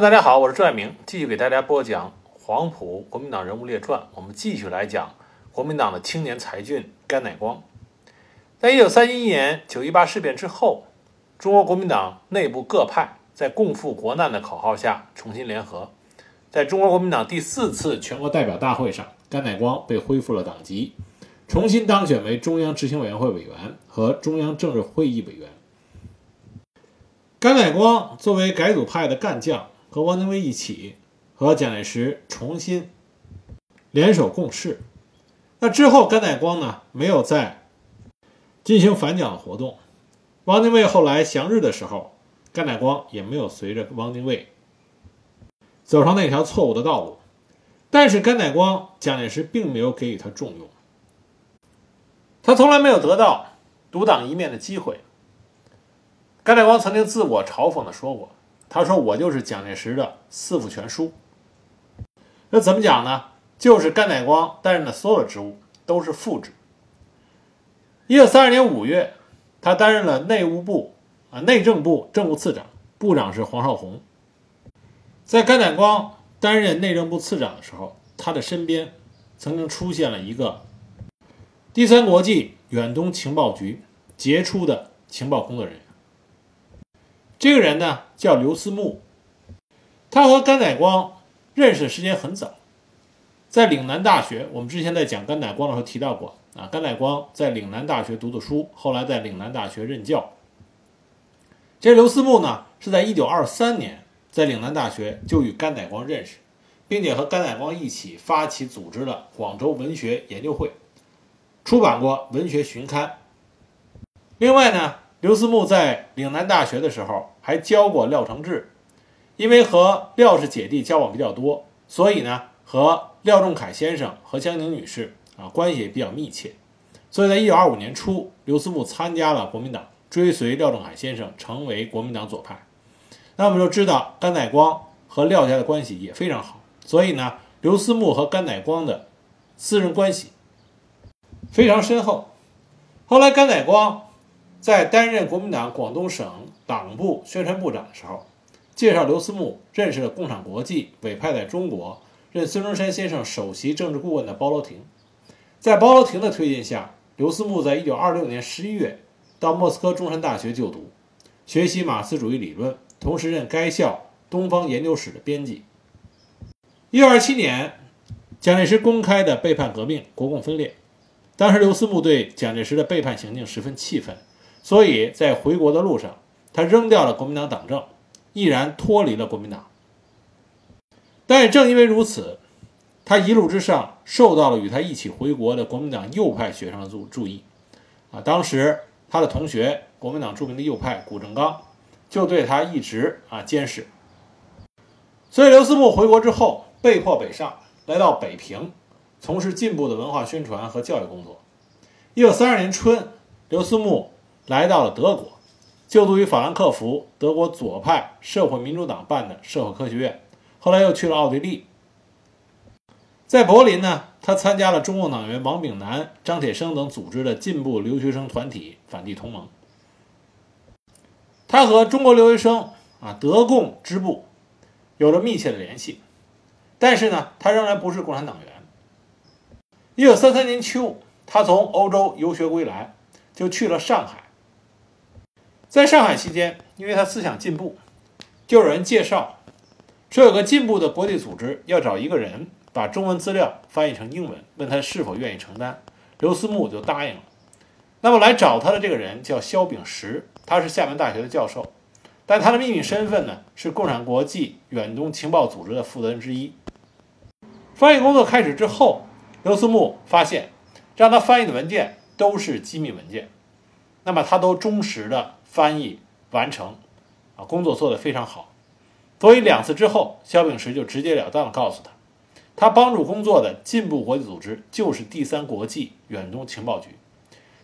大家好，我是赵爱明，继续给大家播讲黄埔国民党人物列传。我们继续来讲国民党的青年才俊甘乃光。在一九三一年九一八事变之后，中国国民党内部各派在共赴国难的口号下重新联合。在中国国民党第四次全国代表大会上，甘乃光被恢复了党籍，重新当选为中央执行委员会委员和中央政治会议委员。甘乃光作为改组派的干将。和汪精卫一起，和蒋介石重新联手共事。那之后，甘乃光呢没有再进行反蒋的活动。汪精卫后来降日的时候，甘乃光也没有随着汪精卫走上那条错误的道路。但是，甘乃光蒋介石并没有给予他重用，他从来没有得到独当一面的机会。甘乃光曾经自我嘲讽的说过。他说：“我就是蒋介石的四副全书。”那怎么讲呢？就是甘乃光担任的所有职务都是副职。一九三二年五月，他担任了内务部啊内政部政务次长，部长是黄绍竑。在甘乃光担任内政部次长的时候，他的身边曾经出现了一个第三国际远东情报局杰出的情报工作人员。这个人呢叫刘思慕，他和甘乃光认识的时间很早，在岭南大学，我们之前在讲甘乃光的时候提到过啊，甘乃光在岭南大学读的书，后来在岭南大学任教。这刘思慕呢是在1923年在岭南大学就与甘乃光认识，并且和甘乃光一起发起组织了广州文学研究会，出版过文学巡刊。另外呢。刘思慕在岭南大学的时候还教过廖承志，因为和廖氏姐弟交往比较多，所以呢和廖仲恺先生和江宁女士啊关系也比较密切。所以在1925年初，刘思慕参加了国民党，追随廖仲恺先生成为国民党左派。那我们就知道甘乃光和廖家的关系也非常好，所以呢刘思慕和甘乃光的私人关系非常深厚。后来甘乃光。在担任国民党广东省党部宣传部长的时候，介绍刘思慕认识了共产国际委派在中国任孙中山先生首席政治顾问的包罗廷。在包罗廷的推荐下，刘思慕在一九二六年十一月到莫斯科中山大学就读，学习马克思主义理论，同时任该校东方研究室的编辑。一九二七年，蒋介石公开的背叛革命，国共分裂。当时刘思慕对蒋介石的背叛行径十分气愤。所以在回国的路上，他扔掉了国民党党政，毅然脱离了国民党。但也正因为如此，他一路之上受到了与他一起回国的国民党右派学生的注注意。啊，当时他的同学国民党著名的右派谷正刚就对他一直啊监视。所以刘思慕回国之后被迫北上，来到北平，从事进步的文化宣传和教育工作。一九三二年春，刘思慕。来到了德国，就读于法兰克福德国左派社会民主党办的社会科学院，后来又去了奥地利。在柏林呢，他参加了中共党员王炳南、张铁生等组织的进步留学生团体反帝同盟。他和中国留学生啊德共支部有着密切的联系，但是呢，他仍然不是共产党员。一九三三年秋，他从欧洲游学归来，就去了上海。在上海期间，因为他思想进步，就有人介绍说有个进步的国际组织要找一个人把中文资料翻译成英文，问他是否愿意承担。刘思慕就答应了。那么来找他的这个人叫肖秉石，他是厦门大学的教授，但他的秘密身份呢是共产国际远东情报组织的负责人之一。翻译工作开始之后，刘思慕发现让他翻译的文件都是机密文件，那么他都忠实的。翻译完成，啊，工作做得非常好。所以两次之后，肖秉石就直截了当地告诉他，他帮助工作的进步国际组织就是第三国际远东情报局。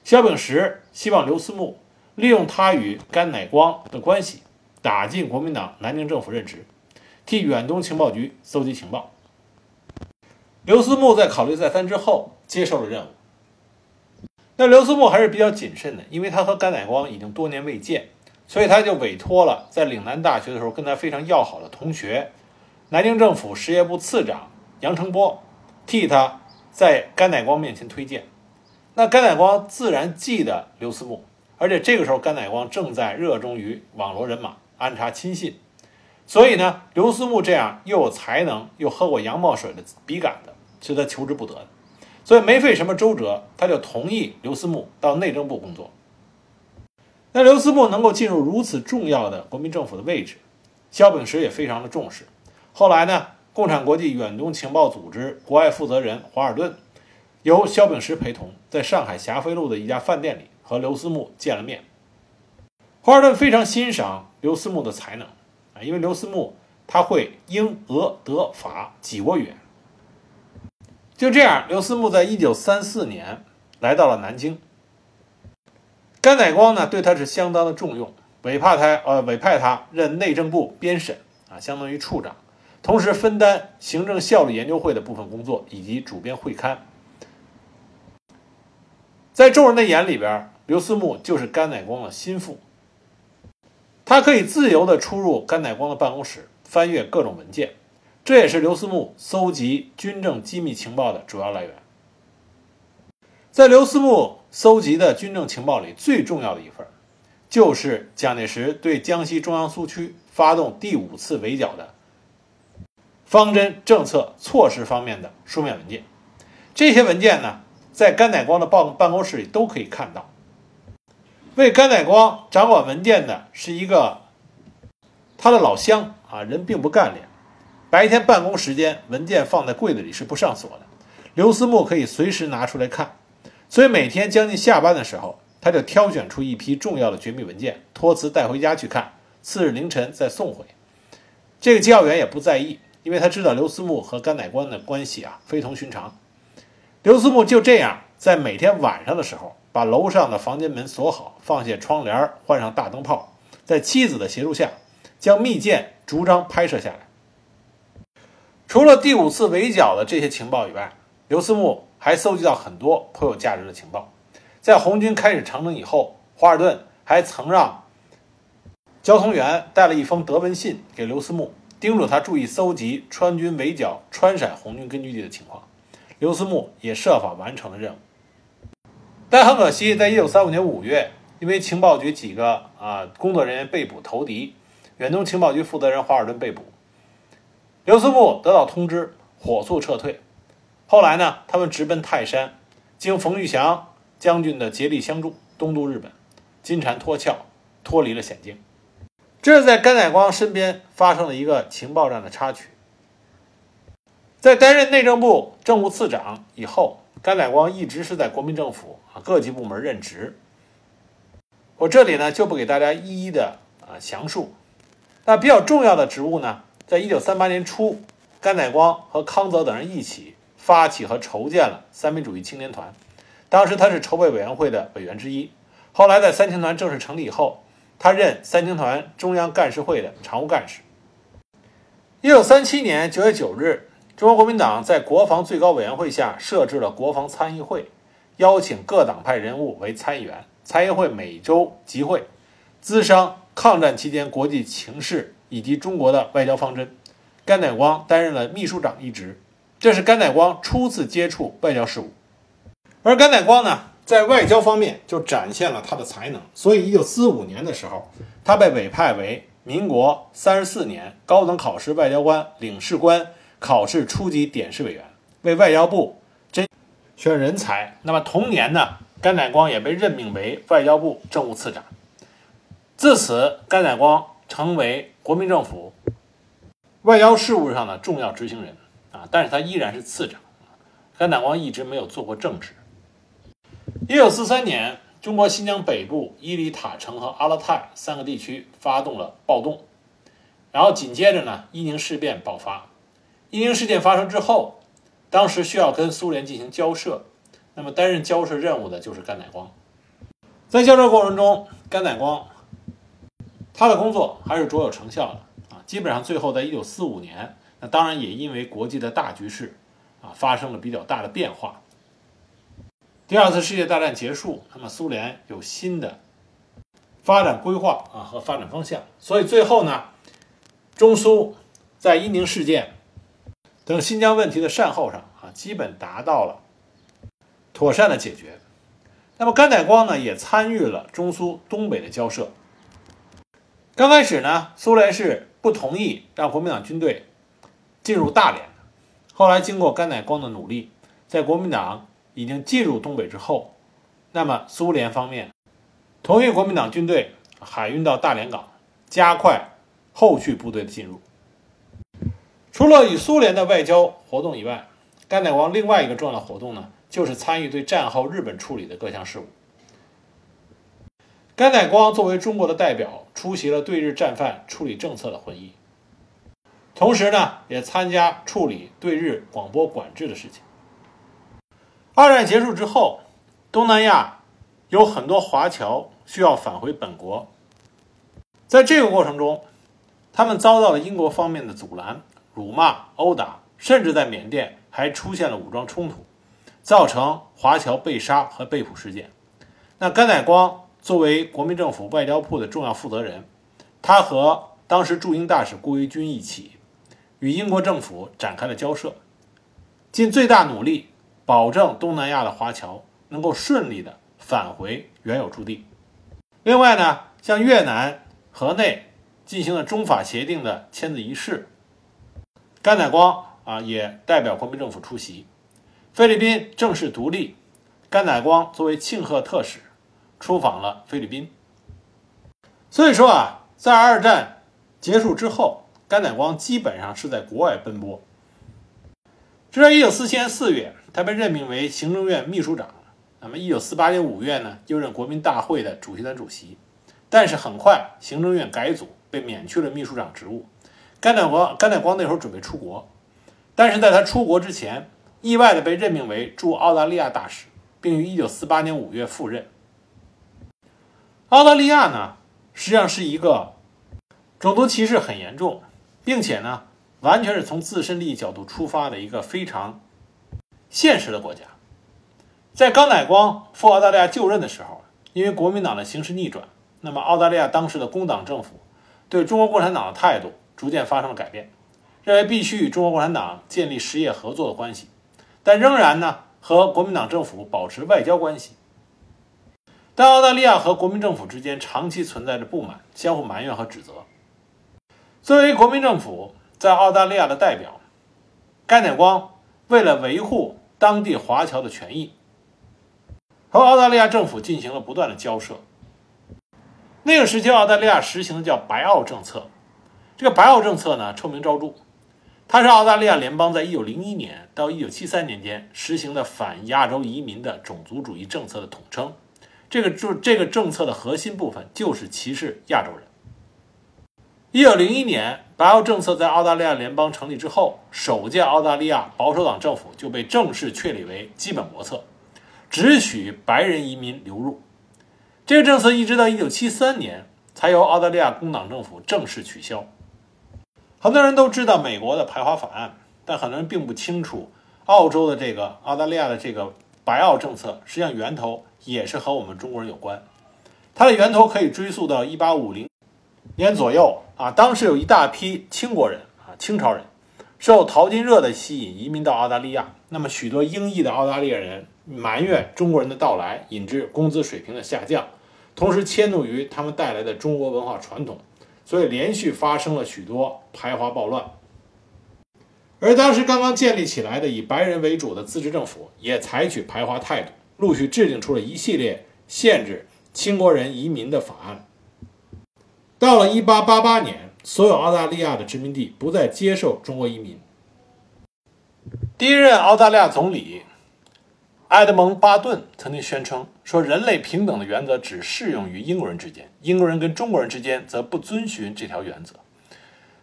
肖秉石希望刘思慕利用他与甘乃光的关系，打进国民党南京政府任职，替远东情报局搜集情报。刘思慕在考虑再三之后，接受了任务。那刘思慕还是比较谨慎的，因为他和甘乃光已经多年未见，所以他就委托了在岭南大学的时候跟他非常要好的同学，南京政府实业部次长杨成波，替他在甘乃光面前推荐。那甘乃光自然记得刘思慕，而且这个时候甘乃光正在热衷于网罗人马、安插亲信，所以呢，刘思慕这样又有才能又喝过洋墨水的笔杆的，是他求之不得的。所以没费什么周折，他就同意刘思慕到内政部工作。那刘思慕能够进入如此重要的国民政府的位置，萧秉石也非常的重视。后来呢，共产国际远东情报组织国外负责人华尔顿。由萧秉石陪同，在上海霞飞路的一家饭店里和刘思慕见了面。华尔顿非常欣赏刘思慕的才能啊，因为刘思慕他会英、俄、德、法几国语言。就这样，刘思慕在一九三四年来到了南京。甘乃光呢，对他是相当的重用，委派他呃委派他任内政部编审啊，相当于处长，同时分担行政效率研究会的部分工作以及主编会刊。在众人的眼里边，刘思慕就是甘乃光的心腹。他可以自由地出入甘乃光的办公室，翻阅各种文件，这也是刘思慕搜集军政机密情报的主要来源。在刘思慕搜集的军政情报里，最重要的一份，就是蒋介石对江西中央苏区发动第五次围剿的方针、政策、措施方面的书面文件。这些文件呢？在甘乃光的办办公室里都可以看到，为甘乃光掌管文件的是一个他的老乡啊，人并不干练。白天办公时间，文件放在柜子里是不上锁的，刘思慕可以随时拿出来看。所以每天将近下班的时候，他就挑选出一批重要的绝密文件，托辞带回家去看，次日凌晨再送回。这个机要员也不在意，因为他知道刘思慕和甘乃光的关系啊非同寻常。刘思慕就这样在每天晚上的时候，把楼上的房间门锁好，放下窗帘，换上大灯泡，在妻子的协助下，将密件逐张拍摄下来。除了第五次围剿的这些情报以外，刘思慕还搜集到很多颇有价值的情报。在红军开始长征以后，华尔顿还曾让交通员带了一封德文信给刘思慕，叮嘱他注意搜集川军围剿川陕红军根据地的情况。刘思慕也设法完成了任务，但很可惜，在一九三五年五月，因为情报局几个啊工作人员被捕投敌，远东情报局负责人华尔顿被捕，刘思慕得到通知，火速撤退。后来呢，他们直奔泰山，经冯玉祥将军的竭力相助，东渡日本，金蝉脱壳，脱离了险境。这是在甘乃光身边发生了一个情报战的插曲。在担任内政部政务次长以后，甘乃光一直是在国民政府啊各级部门任职。我这里呢就不给大家一一的啊详述。那比较重要的职务呢，在一九三八年初，甘乃光和康泽等人一起发起和筹建了三民主义青年团，当时他是筹备委员会的委员之一。后来在三青团正式成立以后，他任三青团中央干事会的常务干事。一九三七年九月九日。中国国民党在国防最高委员会下设置了国防参议会，邀请各党派人物为参议员。参议会每周集会，咨商抗战期间国际情势以及中国的外交方针。甘乃光担任了秘书长一职，这是甘乃光初次接触外交事务。而甘乃光呢，在外交方面就展现了他的才能，所以一九四五年的时候，他被委派为民国三十四年高等考试外交官领事官。考试初级点试委员，为外交部甄选人才。那么同年呢，甘乃光也被任命为外交部政务次长。自此，甘乃光成为国民政府外交事务上的重要执行人啊。但是他依然是次长。甘乃光一直没有做过正职。一九四三年，中国新疆北部伊犁塔城和阿勒泰三个地区发动了暴动，然后紧接着呢，伊宁事变爆发。伊宁事件发生之后，当时需要跟苏联进行交涉，那么担任交涉任务的就是甘乃光。在交涉过程中，甘乃光他的工作还是卓有成效的啊。基本上最后在一九四五年，那当然也因为国际的大局势啊发生了比较大的变化。第二次世界大战结束，那么苏联有新的发展规划啊和发展方向。所以最后呢，中苏在伊宁事件等新疆问题的善后上啊，基本达到了妥善的解决。那么甘乃光呢，也参与了中苏东北的交涉。刚开始呢，苏联是不同意让国民党军队进入大连的。后来经过甘乃光的努力，在国民党已经进入东北之后，那么苏联方面同意国民党军队海运到大连港，加快后续部队的进入。除了与苏联的外交活动以外，甘乃光另外一个重要的活动呢，就是参与对战后日本处理的各项事务。甘乃光作为中国的代表，出席了对日战犯处理政策的会议，同时呢，也参加处理对日广播管制的事情。二战结束之后，东南亚有很多华侨需要返回本国，在这个过程中，他们遭到了英国方面的阻拦、辱骂、殴打，甚至在缅甸还出现了武装冲突，造成华侨被杀和被捕事件。那甘乃光。作为国民政府外交部的重要负责人，他和当时驻英大使顾维钧一起，与英国政府展开了交涉，尽最大努力保证东南亚的华侨能够顺利的返回原有驻地。另外呢，向越南河内进行了中法协定的签字仪式，甘乃光啊也代表国民政府出席。菲律宾正式独立，甘乃光作为庆贺特使。出访了菲律宾，所以说啊，在二战结束之后，甘乃光基本上是在国外奔波。直到一九四七年四月，他被任命为行政院秘书长。那么一九四八年五月呢，又任国民大会的主席团主席。但是很快，行政院改组，被免去了秘书长职务。甘乃光，甘乃光那时候准备出国，但是在他出国之前，意外的被任命为驻澳大利亚大使，并于一九四八年五月赴任。澳大利亚呢，实际上是一个种族歧视很严重，并且呢，完全是从自身利益角度出发的一个非常现实的国家。在甘乃光赴澳大利亚就任的时候，因为国民党的形势逆转，那么澳大利亚当时的工党政府对中国共产党的态度逐渐发生了改变，认为必须与中国共产党建立实业合作的关系，但仍然呢和国民党政府保持外交关系。但澳大利亚和国民政府之间长期存在着不满、相互埋怨和指责。作为国民政府在澳大利亚的代表，甘乃光为了维护当地华侨的权益，和澳大利亚政府进行了不断的交涉。那个时期，澳大利亚实行的叫“白澳政策”。这个“白澳政策”呢，臭名昭著，它是澳大利亚联邦在1901年到1973年间实行的反亚洲移民的种族主义政策的统称。这个就这个政策的核心部分就是歧视亚洲人。一九零一年，白澳政策在澳大利亚联邦成立之后，首届澳大利亚保守党政府就被正式确立为基本国策，只许白人移民流入。这个政策一直到一九七三年才由澳大利亚工党政府正式取消。很多人都知道美国的排华法案，但很多人并不清楚澳洲的这个澳大利亚的这个白澳政策实际上源头。也是和我们中国人有关，它的源头可以追溯到一八五零年左右啊。当时有一大批清国人啊，清朝人受淘金热的吸引，移民到澳大利亚。那么许多英裔的澳大利亚人埋怨中国人的到来引致工资水平的下降，同时迁怒于他们带来的中国文化传统，所以连续发生了许多排华暴乱。而当时刚刚建立起来的以白人为主的自治政府也采取排华态度。陆续制定出了一系列限制清国人移民的法案。到了1888年，所有澳大利亚的殖民地不再接受中国移民。第一任澳大利亚总理埃德蒙·巴顿曾经宣称说：“人类平等的原则只适用于英国人之间，英国人跟中国人之间则不遵循这条原则。”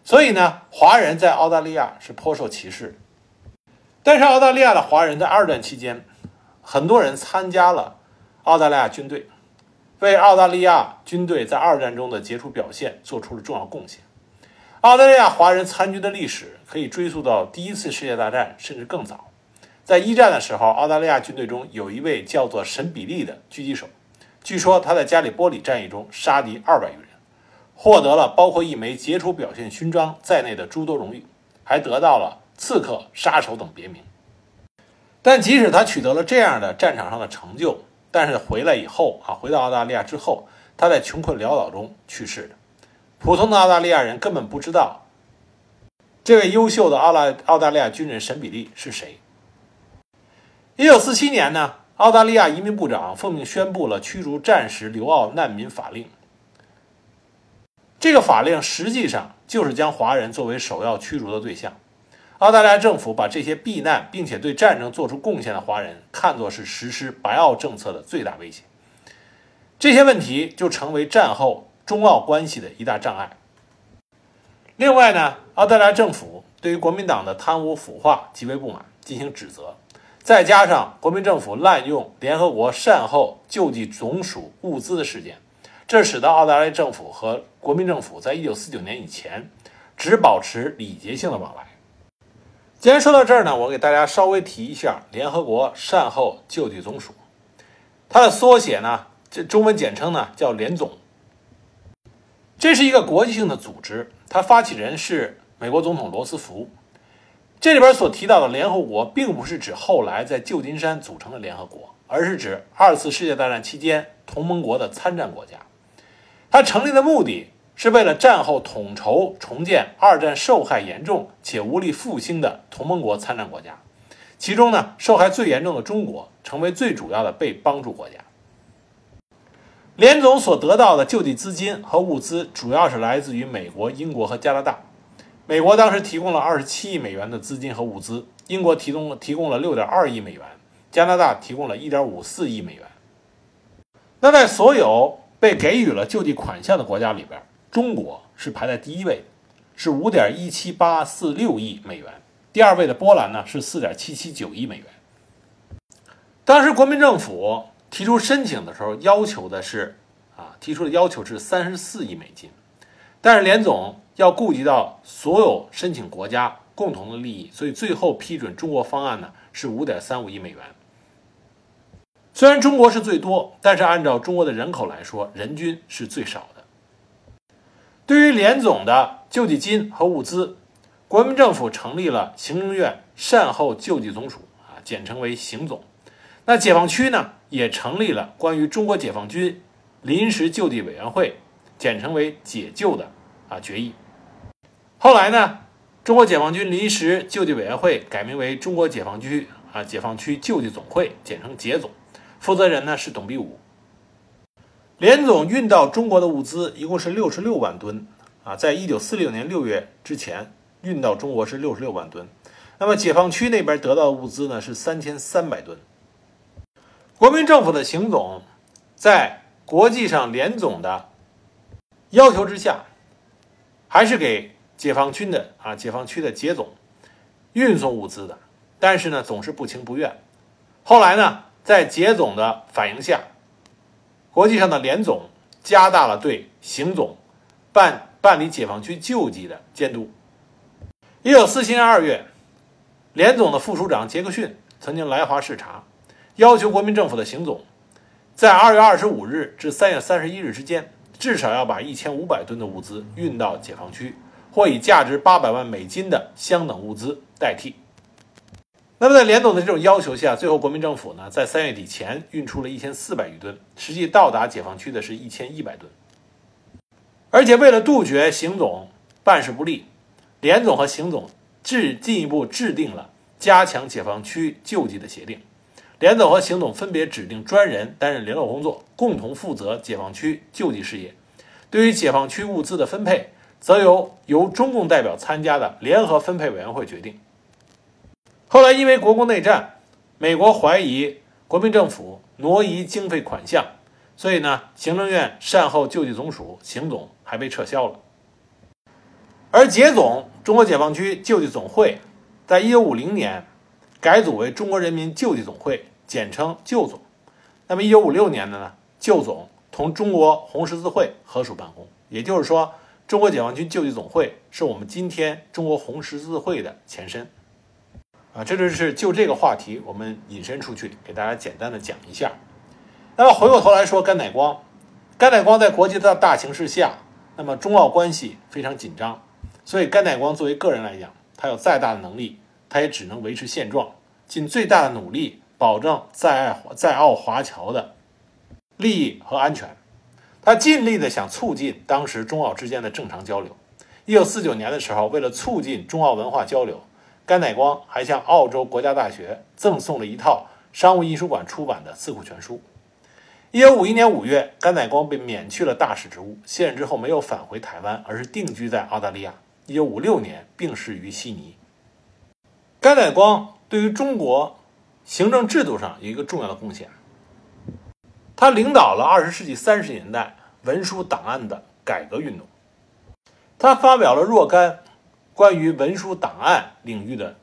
所以呢，华人在澳大利亚是颇受歧视。但是，澳大利亚的华人在二战期间。很多人参加了澳大利亚军队，为澳大利亚军队在二战中的杰出表现做出了重要贡献。澳大利亚华人参军的历史可以追溯到第一次世界大战，甚至更早。在一战的时候，澳大利亚军队中有一位叫做沈比利的狙击手，据说他在加里波里战役中杀敌二百余人，获得了包括一枚杰出表现勋章在内的诸多荣誉，还得到了刺客、杀手等别名。但即使他取得了这样的战场上的成就，但是回来以后啊，回到澳大利亚之后，他在穷困潦倒中去世的。普通的澳大利亚人根本不知道这位优秀的澳大澳大利亚军人沈比利是谁。一九四七年呢，澳大利亚移民部长奉命宣布了驱逐战时留澳难民法令。这个法令实际上就是将华人作为首要驱逐的对象。澳大利亚政府把这些避难并且对战争做出贡献的华人看作是实施白澳政策的最大威胁。这些问题就成为战后中澳关系的一大障碍。另外呢，澳大利亚政府对于国民党的贪污腐化极为不满，进行指责。再加上国民政府滥用联合国善后救济总署物资的事件，这使得澳大利亚政府和国民政府在一九四九年以前只保持礼节性的往来。既然说到这儿呢，我给大家稍微提一下联合国善后救济总署，它的缩写呢，这中文简称呢叫联总。这是一个国际性的组织，它发起人是美国总统罗斯福。这里边所提到的联合国，并不是指后来在旧金山组成的联合国，而是指二次世界大战期间同盟国的参战国家。它成立的目的是为了战后统筹重建二战受害严重且无力复兴的同盟国参战国家，其中呢，受害最严重的中国成为最主要的被帮助国家。联总所得到的救济资金和物资，主要是来自于美国、英国和加拿大。美国当时提供了二十七亿美元的资金和物资，英国提供提供了六点二亿美元，加拿大提供了一点五四亿美元。那在所有被给予了救济款项的国家里边，中国是排在第一位，是五点一七八四六亿美元。第二位的波兰呢是四点七七九亿美元。当时国民政府提出申请的时候，要求的是啊，提出的要求是三十四亿美金，但是联总。要顾及到所有申请国家共同的利益，所以最后批准中国方案呢是五点三五亿美元。虽然中国是最多，但是按照中国的人口来说，人均是最少的。对于联总的救济金和物资，国民政府成立了行政院善后救济总署啊，简称为行总。那解放区呢，也成立了关于中国解放军临时救济委员会，简称为解救的啊决议。后来呢，中国解放军临时救济委员会改名为中国解放区啊解放区救济总会，简称解总，负责人呢是董必武。联总运到中国的物资一共是六十六万吨啊，在一九四六年六月之前运到中国是六十六万吨，那么解放区那边得到的物资呢是三千三百吨。国民政府的行总在国际上联总的要求之下，还是给。解放军的啊，解放区的杰总运送物资的，但是呢，总是不情不愿。后来呢，在杰总的反应下，国际上的联总加大了对行总办办理解放区救济的监督。一九四七年二月，联总的副署长杰克逊曾经来华视察，要求国民政府的行总在二月二十五日至三月三十一日之间，至少要把一千五百吨的物资运到解放区。或以价值八百万美金的相等物资代替。那么，在联总的这种要求下，最后国民政府呢，在三月底前运出了一千四百余吨，实际到达解放区的是一千一百吨。而且，为了杜绝行总办事不力，联总和行总制进一步制定了加强解放区救济的协定。联总和行总分别指定专人担任联络工作，共同负责解放区救济事业。对于解放区物资的分配，则由由中共代表参加的联合分配委员会决定。后来因为国共内战，美国怀疑国民政府挪移经费款项，所以呢，行政院善后救济总署行总还被撤销了。而解总中国解放区救济总会，在一九五零年改组为中国人民救济总会，简称救总。那么一九五六年的呢，救总同中国红十字会合署办公，也就是说。中国解放军救济总会是我们今天中国红十字会的前身，啊，这就是就这个话题，我们引申出去，给大家简单的讲一下。那么回过头来说，甘乃光，甘乃光在国际的大形势下，那么中澳关系非常紧张，所以甘乃光作为个人来讲，他有再大的能力，他也只能维持现状，尽最大的努力保证在爱在澳华侨的利益和安全。他尽力的想促进当时中澳之间的正常交流。一九四九年的时候，为了促进中澳文化交流，甘乃光还向澳洲国家大学赠送了一套商务印书馆出版的《四库全书》。一九五一年五月，甘乃光被免去了大使职务，卸任之后没有返回台湾，而是定居在澳大利亚。一九五六年病逝于悉尼。甘乃光对于中国行政制度上有一个重要的贡献。他领导了二十世纪三十年代文书档案的改革运动，他发表了若干关于文书档案领域的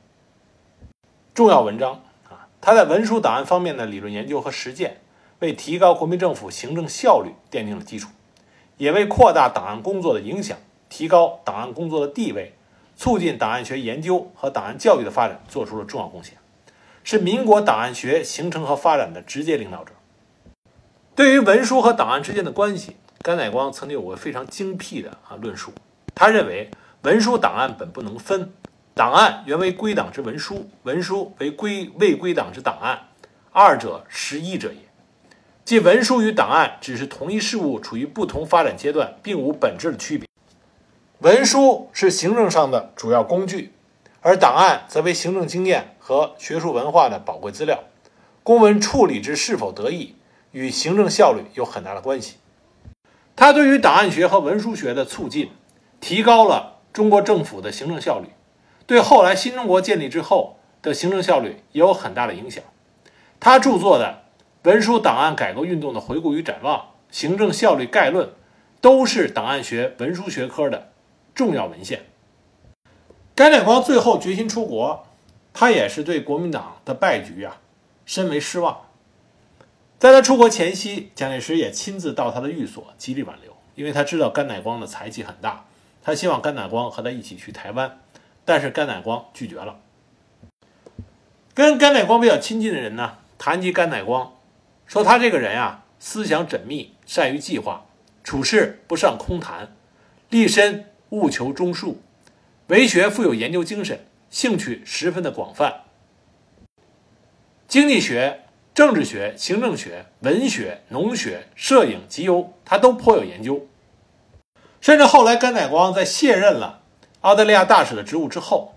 重要文章啊。他在文书档案方面的理论研究和实践，为提高国民政府行政效率奠定了基础，也为扩大档案工作的影响、提高档案工作的地位、促进档案学研究和档案教育的发展做出了重要贡献，是民国档案学形成和发展的直接领导者。对于文书和档案之间的关系，甘乃光曾经有过非常精辟的啊论述。他认为，文书档案本不能分，档案原为归档之文书，文书为归未归档之档案，二者实一者也。即文书与档案只是同一事物处于不同发展阶段，并无本质的区别。文书是行政上的主要工具，而档案则为行政经验和学术文化的宝贵资料。公文处理之是否得意？与行政效率有很大的关系。它对于档案学和文书学的促进，提高了中国政府的行政效率，对后来新中国建立之后的行政效率也有很大的影响。他著作的《文书档案改革运动的回顾与展望》《行政效率概论》，都是档案学、文书学科的重要文献。甘乃光最后决心出国，他也是对国民党的败局啊，深为失望。在他出国前夕，蒋介石也亲自到他的寓所极力挽留，因为他知道甘乃光的才气很大，他希望甘乃光和他一起去台湾，但是甘乃光拒绝了。跟甘乃光比较亲近的人呢，谈及甘乃光，说他这个人啊，思想缜密，善于计划，处事不善空谈，立身务求忠恕，为学富有研究精神，兴趣十分的广泛，经济学。政治学、行政学、文学、农学、摄影、集邮，他都颇有研究。甚至后来，甘乃光在卸任了澳大利亚大使的职务之后，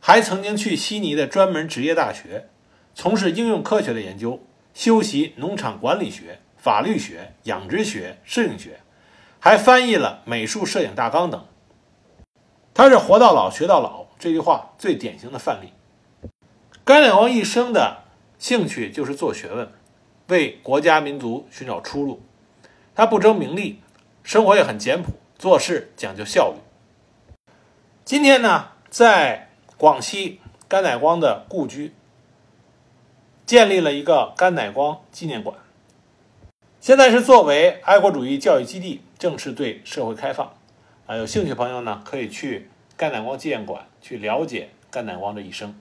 还曾经去悉尼的专门职业大学从事应用科学的研究，修习农场管理学、法律学、养殖学、摄影学，还翻译了《美术摄影大纲》等。他是“活到老，学到老”这句话最典型的范例。甘乃光一生的。兴趣就是做学问，为国家民族寻找出路。他不争名利，生活也很简朴，做事讲究效率。今天呢，在广西甘乃光的故居建立了一个甘乃光纪念馆，现在是作为爱国主义教育基地正式对社会开放。啊，有兴趣朋友呢，可以去甘乃光纪念馆去了解甘乃光的一生。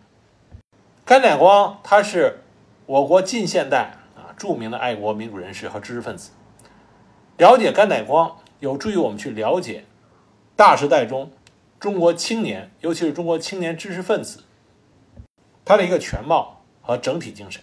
甘乃光他是。我国近现代啊著名的爱国民主人士和知识分子，了解甘乃光有助于我们去了解大时代中中国青年，尤其是中国青年知识分子他的一个全貌和整体精神。